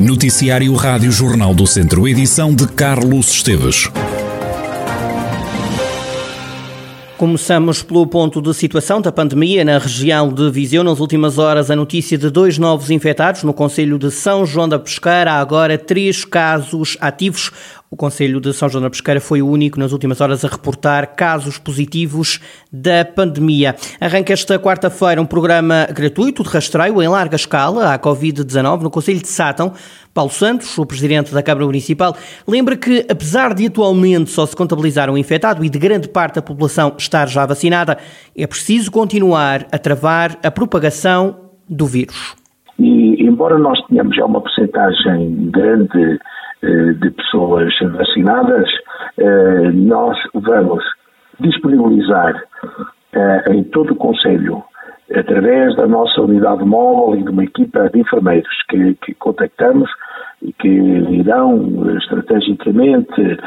Noticiário Rádio Jornal do Centro, edição de Carlos Esteves. Começamos pelo ponto de situação da pandemia na região de Viseu. Nas últimas horas, a notícia de dois novos infectados no Conselho de São João da Pesqueira. Há agora três casos ativos. O Conselho de São João da Pesqueira foi o único nas últimas horas a reportar casos positivos da pandemia. Arranca esta quarta-feira um programa gratuito de rastreio em larga escala à Covid-19 no Conselho de Sátão. Paulo Santos, o presidente da Câmara Municipal, lembra que, apesar de atualmente só se contabilizar um infectado e de grande parte da população estar já vacinada, é preciso continuar a travar a propagação do vírus. E, embora nós tenhamos já uma porcentagem grande de pessoas vacinadas, eh, nós vamos disponibilizar eh, em todo o Conselho, através da nossa unidade móvel e de uma equipa de enfermeiros que, que contactamos e que irão estrategicamente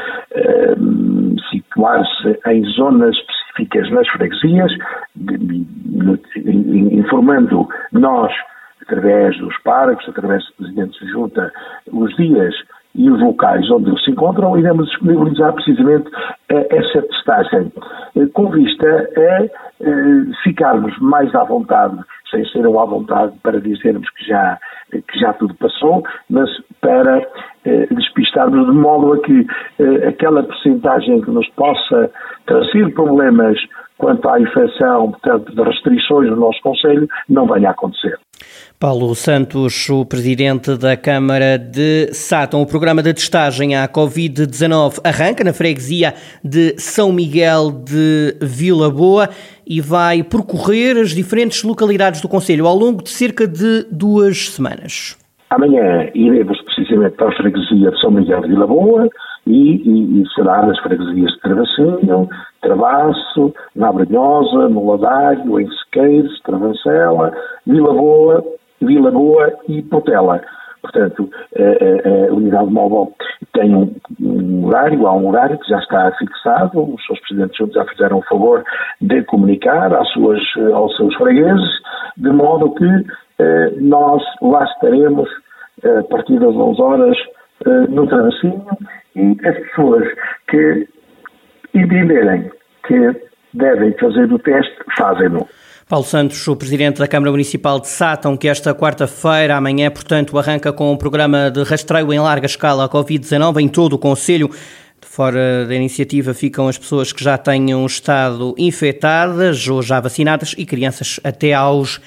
situar-se em zonas específicas nas freguesias, informando nós através dos parques, através do Presidente de Junta, os dias e os locais onde eles se encontram, iremos disponibilizar precisamente eh, essa testagem, eh, com vista a eh, ficarmos mais à vontade, sem ser à vontade para dizermos que já, que já tudo passou, mas para despistarmos de modo a que aquela percentagem que nos possa trazer problemas quanto à infecção, portanto, de restrições no nosso Conselho, não venha a acontecer. Paulo Santos, o presidente da Câmara de Sátão. O programa de testagem à Covid-19 arranca na freguesia de São Miguel de Vila Boa e vai percorrer as diferentes localidades do Conselho ao longo de cerca de duas semanas. Amanhã iremos precisamente para a freguesia de São Miguel de Vila Boa e, e, e será nas freguesias de Travassinho, Travasso, Nabranhosa, no Ladário, em Travancela, Vila Boa, Vila Boa e Portela. Portanto, a, a, a, unidade móvel tem um, um, horário, há um horário que já está fixado, os seus presidentes já fizeram o favor de comunicar às suas, aos seus fregueses, de modo que eh, nós lá estaremos eh, a partir das 11 horas eh, no travessinho e as pessoas que entenderem que devem fazer o teste, fazem-no. Paulo Santos, o Presidente da Câmara Municipal de Sátão, que esta quarta-feira, amanhã, portanto, arranca com um programa de rastreio em larga escala à Covid-19 em todo o Conselho. Fora da iniciativa ficam as pessoas que já tenham estado infectadas ou já vacinadas e crianças até aos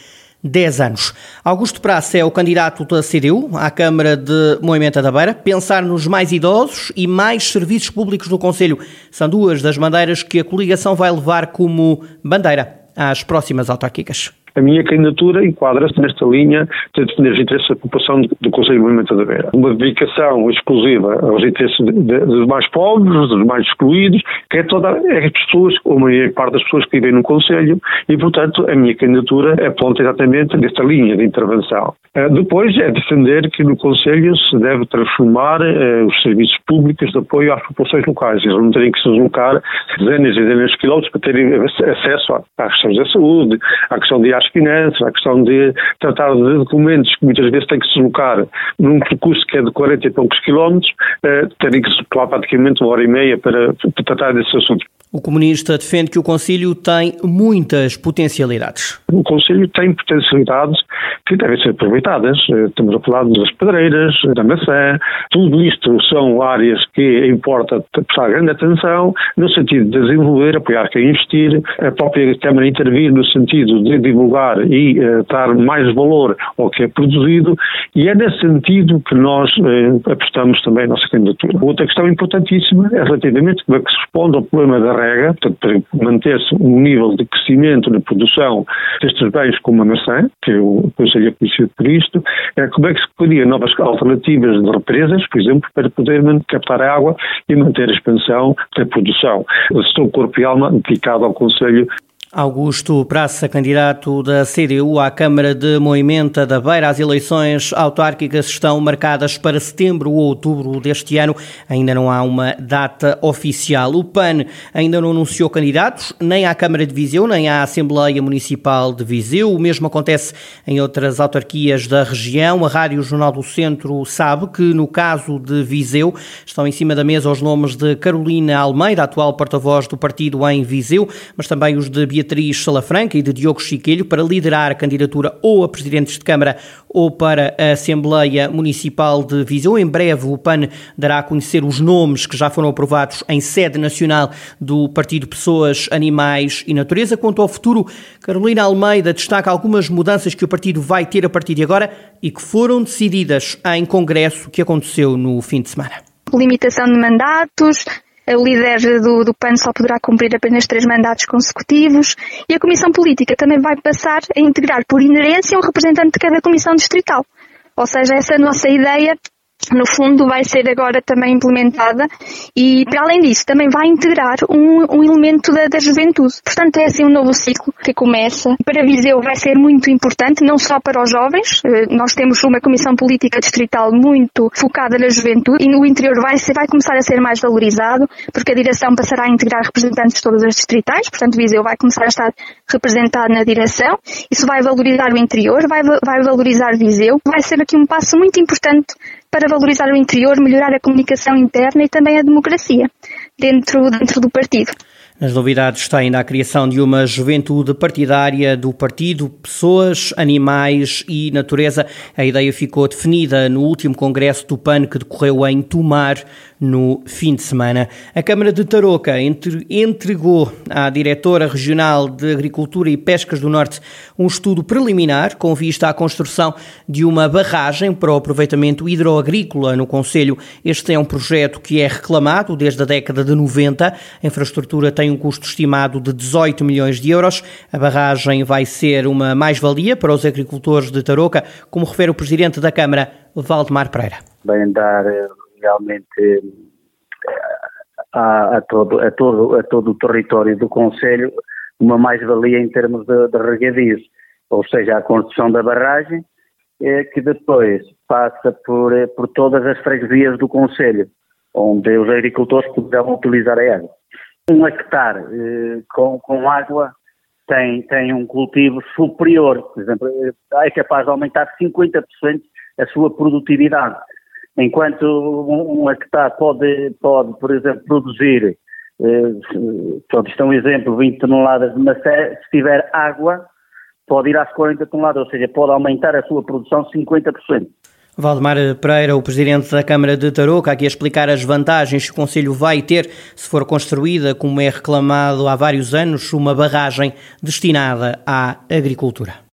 10 anos. Augusto Praça é o candidato da CDU à Câmara de Moimenta da Beira. Pensar nos mais idosos e mais serviços públicos no Conselho são duas das bandeiras que a coligação vai levar como bandeira às próximas autárquicas. A minha candidatura enquadra-se nesta linha de defender os interesses da população do Conselho de Movimento da Beira. Uma dedicação exclusiva aos interesses dos mais pobres, dos mais excluídos, que é toda é as pessoas, ou a maior parte das pessoas que vivem no Conselho, e, portanto, a minha candidatura é ponta exatamente nesta linha de intervenção. Uh, depois é defender que no Conselho se deve transformar uh, os serviços públicos de apoio às populações locais. Eles não terem que se deslocar dezenas e dezenas de quilómetros para terem acesso às questões da saúde, à questão de às finanças, à questão de tratar de documentos que muitas vezes têm que se deslocar num percurso que é de 40 e poucos quilómetros, uh, terem que se praticamente uma hora e meia para, para tratar desses assuntos. O comunista defende que o Conselho tem muitas potencialidades. O Conselho tem potencialidades que devem ser aproveitadas. Eh, estamos a falar das pedreiras, da maçã, tudo isto são áreas que importa prestar grande atenção no sentido de desenvolver, apoiar quem investir, a própria Câmara intervir no sentido de divulgar e uh, dar mais valor ao que é produzido e é nesse sentido que nós uh, apostamos também a nossa candidatura. Outra questão importantíssima é relativamente como é que se responde ao problema da rega, portanto, para manter-se um nível de crescimento na produção destes bens como a maçã, que Conselho é conhecido por isto, é, como é que se podia novas alternativas de represas, por exemplo, para poder captar água e manter a expansão da produção. Estou corpo e alma dedicado ao Conselho Augusto Praça, candidato da CDU à Câmara de Moimenta da Beira. As eleições autárquicas estão marcadas para setembro ou outubro deste ano. Ainda não há uma data oficial. O PAN ainda não anunciou candidatos, nem à Câmara de Viseu, nem à Assembleia Municipal de Viseu. O mesmo acontece em outras autarquias da região. A Rádio Jornal do Centro sabe que, no caso de Viseu, estão em cima da mesa os nomes de Carolina Almeida, atual porta-voz do partido em Viseu, mas também os de Beatriz Salafranca e de Diogo Chiquelho para liderar a candidatura ou a presidentes de Câmara ou para a Assembleia Municipal de Viseu. Em breve o PAN dará a conhecer os nomes que já foram aprovados em sede nacional do Partido Pessoas, Animais e Natureza. Quanto ao futuro, Carolina Almeida destaca algumas mudanças que o partido vai ter a partir de agora e que foram decididas em congresso que aconteceu no fim de semana. Limitação de mandatos, o líder do, do PAN só poderá cumprir apenas três mandatos consecutivos e a Comissão Política também vai passar a integrar por inerência um representante de cada Comissão Distrital. Ou seja, essa é nossa ideia no fundo vai ser agora também implementada e para além disso também vai integrar um, um elemento da, da, juventude. Portanto é assim um novo ciclo que começa. Para Viseu vai ser muito importante, não só para os jovens, eh, nós temos uma comissão política distrital muito focada na juventude e no interior vai, ser, vai começar a ser mais valorizado porque a direção passará a integrar representantes de todas as distritais, portanto Viseu vai começar a estar representado na direção, isso vai valorizar o interior, vai, vai valorizar Viseu, vai ser aqui um passo muito importante para valorizar o interior, melhorar a comunicação interna e também a democracia dentro, dentro do partido. Nas novidades está ainda a criação de uma juventude partidária do partido Pessoas, Animais e Natureza. A ideia ficou definida no último congresso do PAN que decorreu em Tomar no fim de semana. A Câmara de Tarouca entregou à diretora regional de Agricultura e Pescas do Norte um estudo preliminar com vista à construção de uma barragem para o aproveitamento hidroagrícola no Conselho. Este é um projeto que é reclamado desde a década de 90. A infraestrutura tem tem um custo estimado de 18 milhões de euros. A barragem vai ser uma mais-valia para os agricultores de Tarouca, como refere o Presidente da Câmara, Valdemar Pereira. Vai dar eh, realmente eh, a, a, todo, a, todo, a todo o território do Conselho uma mais-valia em termos de, de ou seja, a construção da barragem, eh, que depois passa por, por todas as freguesias do Conselho, onde os agricultores poderão utilizar a água um hectare eh, com, com água tem, tem um cultivo superior, por exemplo, é capaz de aumentar 50% a sua produtividade. Enquanto um, hectare pode, pode, por exemplo, produzir, eh, pronto, isto é um exemplo, 20 toneladas de macé, se tiver água, pode ir às 40 toneladas, ou seja, pode aumentar a sua produção 50%. Valdemar Pereira, o presidente da Câmara de Tarouca, aqui a explicar as vantagens que o Conselho vai ter se for construída, como é reclamado há vários anos, uma barragem destinada à agricultura.